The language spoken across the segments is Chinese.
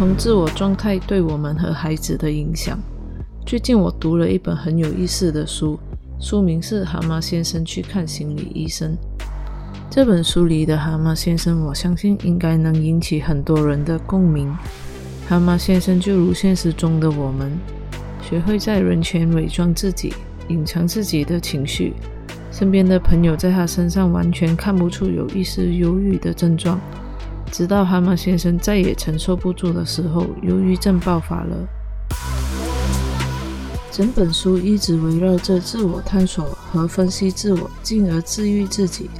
从自我状态对我们和孩子的影响。最近我读了一本很有意思的书，书名是《蛤蟆先生去看心理医生》。这本书里的蛤蟆先生，我相信应该能引起很多人的共鸣。蛤蟆先生就如现实中的我们，学会在人前伪装自己，隐藏自己的情绪。身边的朋友在他身上完全看不出有一丝忧郁的症状，直到蛤蟆先生再也承受不住的时候，忧郁症爆发了。整本书一直围绕着自我探索和分析自我，进而治愈自己。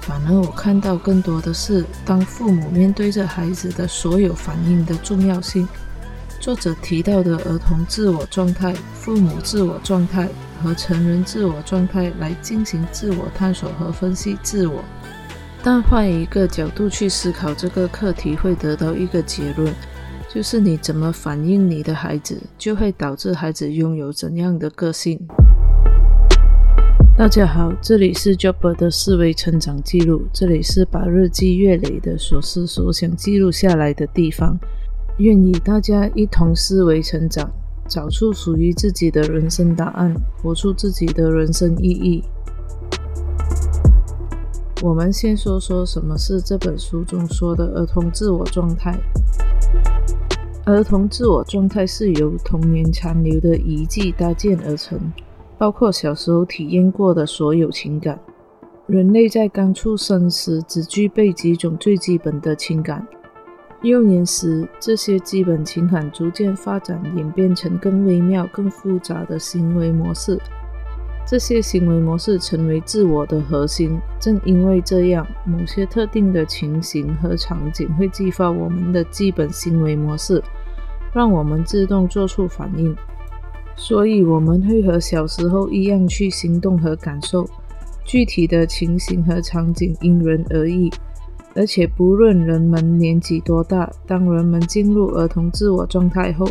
反而我看到更多的是，当父母面对着孩子的所有反应的重要性。作者提到的儿童自我状态、父母自我状态。和成人自我状态来进行自我探索和分析自我，但换一个角度去思考这个课题，会得到一个结论，就是你怎么反应你的孩子，就会导致孩子拥有怎样的个性。大家好，这里是 Job 的思维成长记录，这里是把日积月累的所思所想记录下来的地方，愿与大家一同思维成长。找出属于自己的人生答案，活出自己的人生意义。我们先说说什么是这本书中说的儿童自我状态。儿童自我状态是由童年残留的遗迹搭建而成，包括小时候体验过的所有情感。人类在刚出生时只具备几种最基本的情感。幼年时，这些基本情感逐渐发展演变成更微妙、更复杂的行为模式。这些行为模式成为自我的核心。正因为这样，某些特定的情形和场景会激发我们的基本行为模式，让我们自动做出反应。所以，我们会和小时候一样去行动和感受。具体的情形和场景因人而异。而且，不论人们年纪多大，当人们进入儿童自我状态后，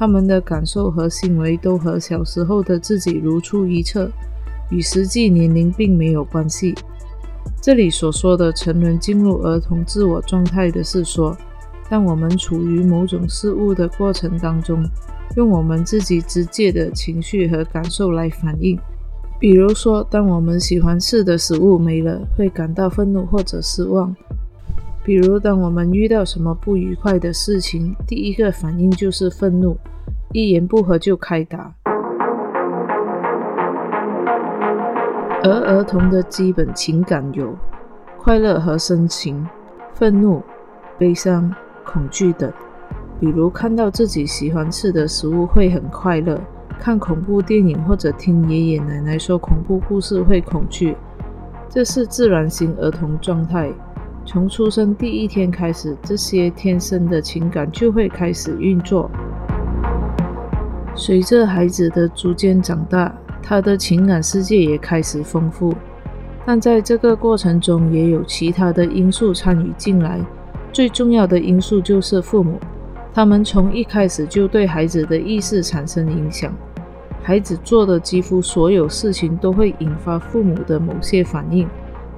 他们的感受和行为都和小时候的自己如出一辙，与实际年龄并没有关系。这里所说的成人进入儿童自我状态的是说，当我们处于某种事物的过程当中，用我们自己直接的情绪和感受来反应。比如说，当我们喜欢吃的食物没了，会感到愤怒或者失望。比如，当我们遇到什么不愉快的事情，第一个反应就是愤怒，一言不合就开打。而儿童的基本情感有快乐和深情、愤怒、悲伤、恐惧等。比如，看到自己喜欢吃的食物会很快乐，看恐怖电影或者听爷爷奶奶说恐怖故事会恐惧，这是自然型儿童状态。从出生第一天开始，这些天生的情感就会开始运作。随着孩子的逐渐长大，他的情感世界也开始丰富。但在这个过程中，也有其他的因素参与进来。最重要的因素就是父母，他们从一开始就对孩子的意识产生影响。孩子做的几乎所有事情都会引发父母的某些反应。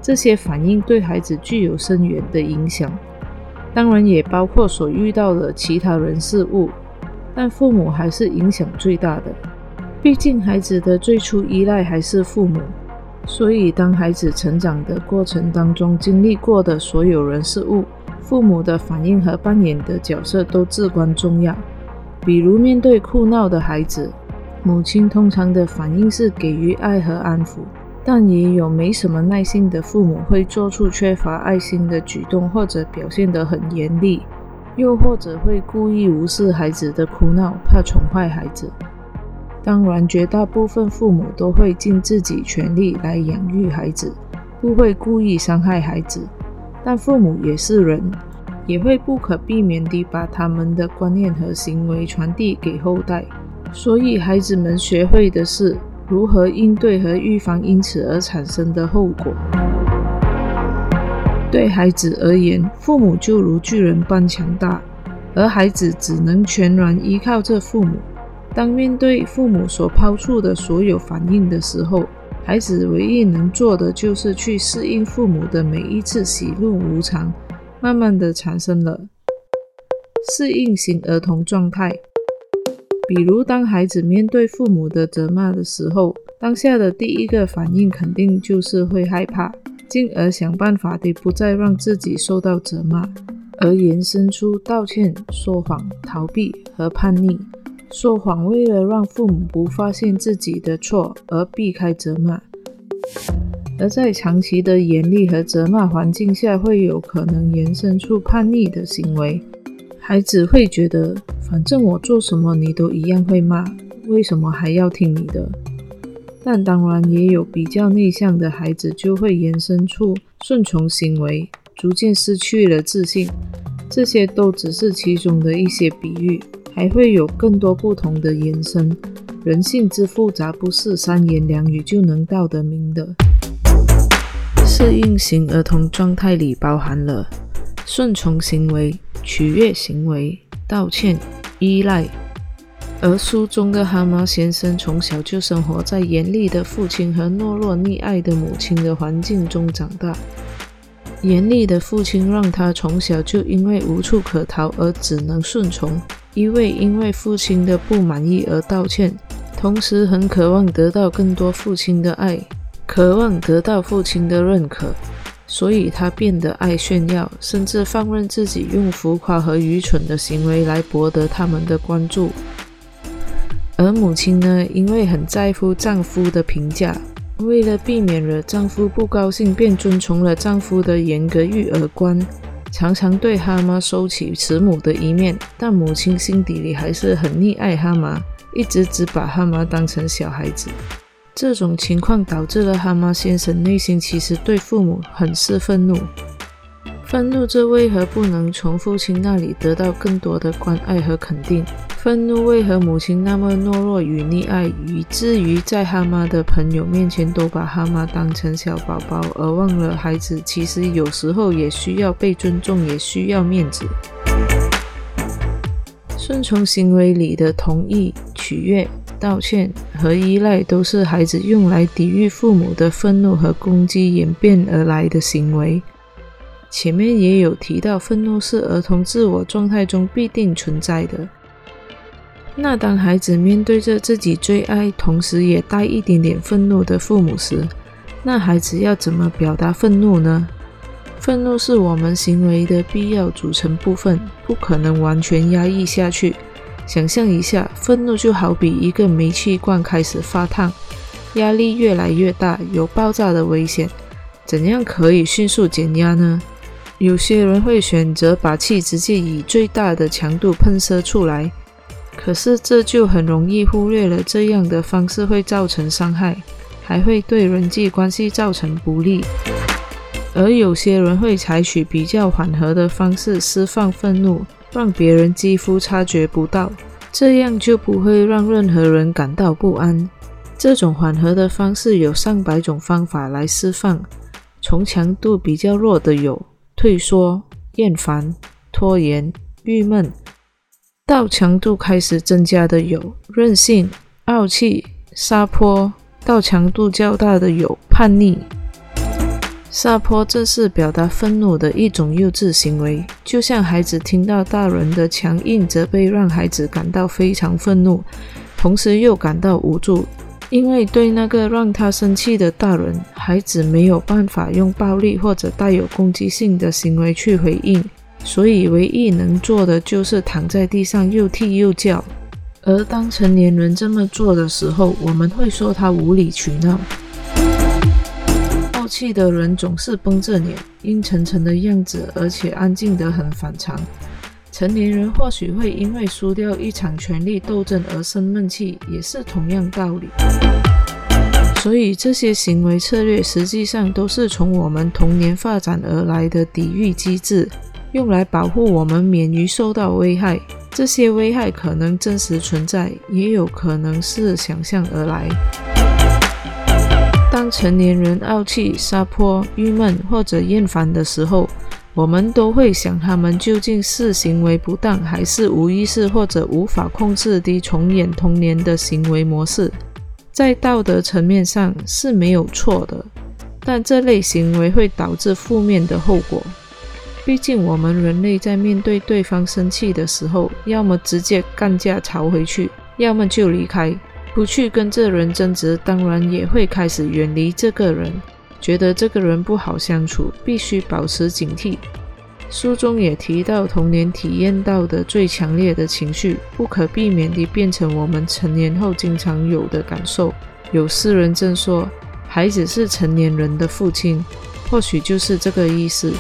这些反应对孩子具有深远的影响，当然也包括所遇到的其他人事物，但父母还是影响最大的。毕竟孩子的最初依赖还是父母，所以当孩子成长的过程当中经历过的所有人事物，父母的反应和扮演的角色都至关重要。比如面对哭闹的孩子，母亲通常的反应是给予爱和安抚。但也有没什么耐心的父母会做出缺乏爱心的举动，或者表现得很严厉，又或者会故意无视孩子的哭闹，怕宠坏孩子。当然，绝大部分父母都会尽自己全力来养育孩子，不会故意伤害孩子。但父母也是人，也会不可避免地把他们的观念和行为传递给后代。所以，孩子们学会的是。如何应对和预防因此而产生的后果？对孩子而言，父母就如巨人般强大，而孩子只能全然依靠这父母。当面对父母所抛出的所有反应的时候，孩子唯一能做的就是去适应父母的每一次喜怒无常，慢慢的产生了适应型儿童状态。比如，当孩子面对父母的责骂的时候，当下的第一个反应肯定就是会害怕，进而想办法的不再让自己受到责骂，而延伸出道歉、说谎、逃避和叛逆。说谎为了让父母不发现自己的错而避开责骂，而在长期的严厉和责骂环境下，会有可能延伸出叛逆的行为。孩子会觉得，反正我做什么你都一样会骂，为什么还要听你的？但当然也有比较内向的孩子，就会延伸出顺从行为，逐渐失去了自信。这些都只是其中的一些比喻，还会有更多不同的延伸。人性之复杂，不是三言两语就能道得明的。适应型儿童状态里包含了顺从行为。取悦行为、道歉、依赖，而书中的蛤蟆先生从小就生活在严厉的父亲和懦弱溺爱的母亲的环境中长大。严厉的父亲让他从小就因为无处可逃而只能顺从，一味因为父亲的不满意而道歉，同时很渴望得到更多父亲的爱，渴望得到父亲的认可。所以他变得爱炫耀，甚至放任自己用浮夸和愚蠢的行为来博得他们的关注。而母亲呢，因为很在乎丈夫的评价，为了避免惹丈夫不高兴，便遵从了丈夫的严格育儿观，常常对哈妈收起慈母的一面。但母亲心底里还是很溺爱哈妈，一直只把哈妈当成小孩子。这种情况导致了蛤蟆先生内心其实对父母很是愤怒，愤怒这为何不能从父亲那里得到更多的关爱和肯定？愤怒为何母亲那么懦弱与溺爱，以至于在蛤蟆的朋友面前都把蛤蟆当成小宝宝，而忘了孩子其实有时候也需要被尊重，也需要面子。顺从行为里的同意、取悦。道歉和依赖都是孩子用来抵御父母的愤怒和攻击演变而来的行为。前面也有提到，愤怒是儿童自我状态中必定存在的。那当孩子面对着自己最爱，同时也带一点点愤怒的父母时，那孩子要怎么表达愤怒呢？愤怒是我们行为的必要组成部分，不可能完全压抑下去。想象一下，愤怒就好比一个煤气罐开始发烫，压力越来越大，有爆炸的危险。怎样可以迅速减压呢？有些人会选择把气直接以最大的强度喷射出来，可是这就很容易忽略了这样的方式会造成伤害，还会对人际关系造成不利。而有些人会采取比较缓和的方式释放愤怒。让别人几乎察觉不到，这样就不会让任何人感到不安。这种缓和的方式有上百种方法来释放，从强度比较弱的有退缩、厌烦、拖延、郁闷，到强度开始增加的有任性、傲气、撒泼，到强度较大的有叛逆。撒泼正是表达愤怒的一种幼稚行为，就像孩子听到大人的强硬责备，让孩子感到非常愤怒，同时又感到无助，因为对那个让他生气的大人，孩子没有办法用暴力或者带有攻击性的行为去回应，所以唯一能做的就是躺在地上又踢又叫。而当成年人这么做的时候，我们会说他无理取闹。气的人总是绷着脸，阴沉沉的样子，而且安静得很反常。成年人或许会因为输掉一场权力斗争而生闷气，也是同样道理。所以这些行为策略实际上都是从我们童年发展而来的抵御机制，用来保护我们免于受到危害。这些危害可能真实存在，也有可能是想象而来。当成年人傲气、撒泼、郁闷或者厌烦的时候，我们都会想：他们究竟是行为不当，还是无意识或者无法控制地重演童年的行为模式？在道德层面上是没有错的，但这类行为会导致负面的后果。毕竟我们人类在面对对方生气的时候，要么直接干架吵回去，要么就离开，不去跟这人争执，当然也会开始远离这个人，觉得这个人不好相处，必须保持警惕。书中也提到，童年体验到的最强烈的情绪，不可避免地变成我们成年后经常有的感受。有诗人正说：“孩子是成年人的父亲。”或许就是这个意思。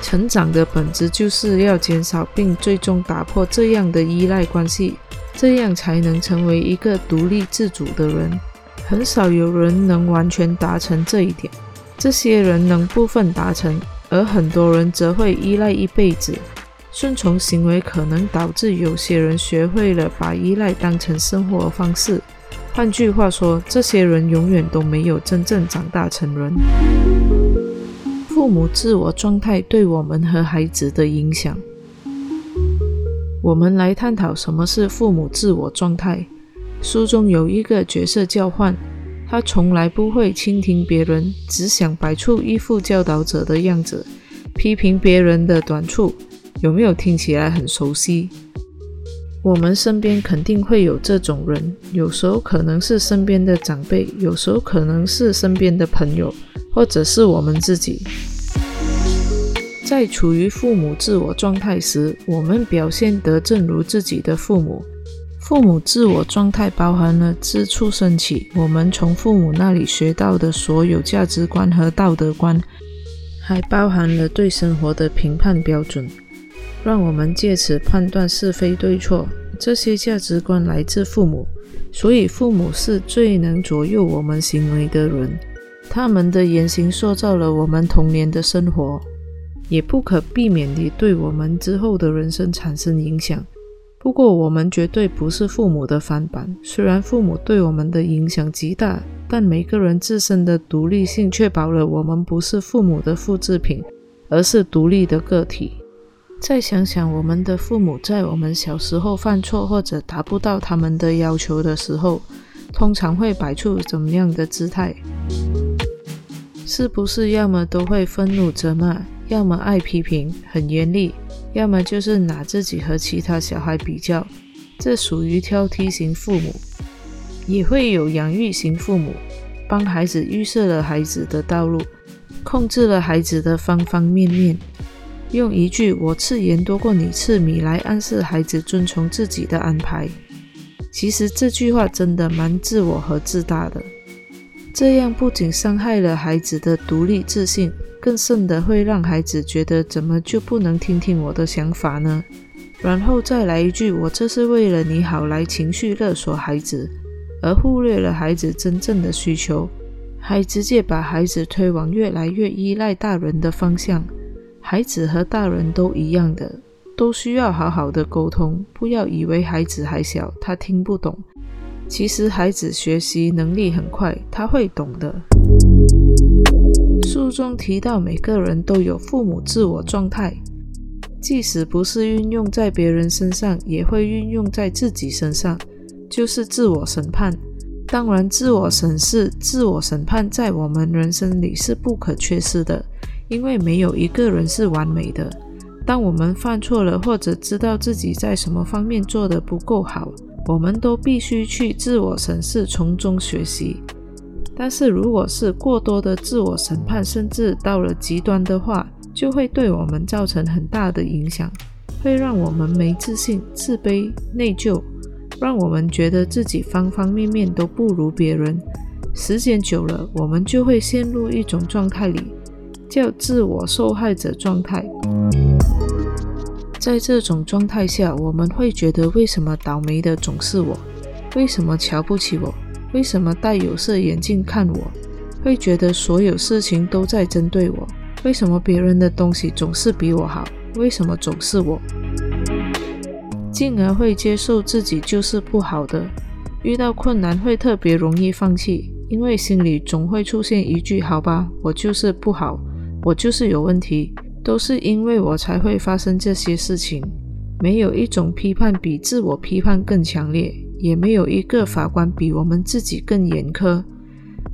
成长的本质就是要减少并最终打破这样的依赖关系，这样才能成为一个独立自主的人。很少有人能完全达成这一点，这些人能部分达成。而很多人则会依赖一辈子，顺从行为可能导致有些人学会了把依赖当成生活方式。换句话说，这些人永远都没有真正长大成人。父母自我状态对我们和孩子的影响，我们来探讨什么是父母自我状态。书中有一个角色交换。他从来不会倾听别人，只想摆出一副教导者的样子，批评别人的短处。有没有听起来很熟悉？我们身边肯定会有这种人，有时候可能是身边的长辈，有时候可能是身边的朋友，或者是我们自己。在处于父母自我状态时，我们表现得正如自己的父母。父母自我状态包含了自出生起我们从父母那里学到的所有价值观和道德观，还包含了对生活的评判标准，让我们借此判断是非对错。这些价值观来自父母，所以父母是最能左右我们行为的人。他们的言行塑造了我们童年的生活，也不可避免地对我们之后的人生产生影响。不过，我们绝对不是父母的翻版。虽然父母对我们的影响极大，但每个人自身的独立性确保了我们不是父母的复制品，而是独立的个体。再想想，我们的父母在我们小时候犯错或者达不到他们的要求的时候，通常会摆出怎么样的姿态？是不是要么都会愤怒责骂，要么爱批评，很严厉？要么就是拿自己和其他小孩比较，这属于挑剔型父母；也会有养育型父母，帮孩子预设了孩子的道路，控制了孩子的方方面面，用一句“我吃盐多过你吃米”来暗示孩子遵从自己的安排。其实这句话真的蛮自我和自大的，这样不仅伤害了孩子的独立自信。更甚的会让孩子觉得，怎么就不能听听我的想法呢？然后再来一句“我这是为了你好”，来情绪勒索孩子，而忽略了孩子真正的需求，还直接把孩子推往越来越依赖大人的方向。孩子和大人都一样的，都需要好好的沟通。不要以为孩子还小，他听不懂。其实孩子学习能力很快，他会懂的。书中提到，每个人都有父母自我状态，即使不是运用在别人身上，也会运用在自己身上，就是自我审判。当然，自我审视、自我审判在我们人生里是不可缺失的，因为没有一个人是完美的。当我们犯错了，或者知道自己在什么方面做得不够好，我们都必须去自我审视，从中学习。但是，如果是过多的自我审判，甚至到了极端的话，就会对我们造成很大的影响，会让我们没自信、自卑、内疚，让我们觉得自己方方面面都不如别人。时间久了，我们就会陷入一种状态里，叫自我受害者状态。在这种状态下，我们会觉得为什么倒霉的总是我？为什么瞧不起我？为什么戴有色眼镜看我，会觉得所有事情都在针对我？为什么别人的东西总是比我好？为什么总是我？进而会接受自己就是不好的，遇到困难会特别容易放弃，因为心里总会出现一句：“好吧，我就是不好，我就是有问题，都是因为我才会发生这些事情。”没有一种批判比自我批判更强烈。也没有一个法官比我们自己更严苛。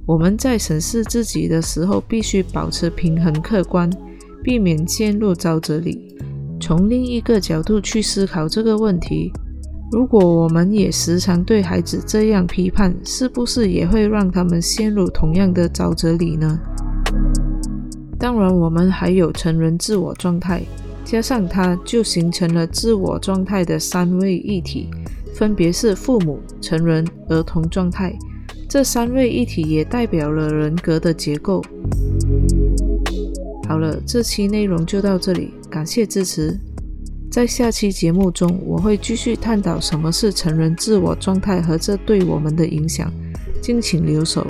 我们在审视自己的时候，必须保持平衡、客观，避免陷入沼泽里。从另一个角度去思考这个问题，如果我们也时常对孩子这样批判，是不是也会让他们陷入同样的沼泽里呢？当然，我们还有成人自我状态，加上它就形成了自我状态的三位一体，分别是父母、成人、儿童状态。这三位一体也代表了人格的结构。好了，这期内容就到这里，感谢支持。在下期节目中，我会继续探讨什么是成人自我状态和这对我们的影响，敬请留守。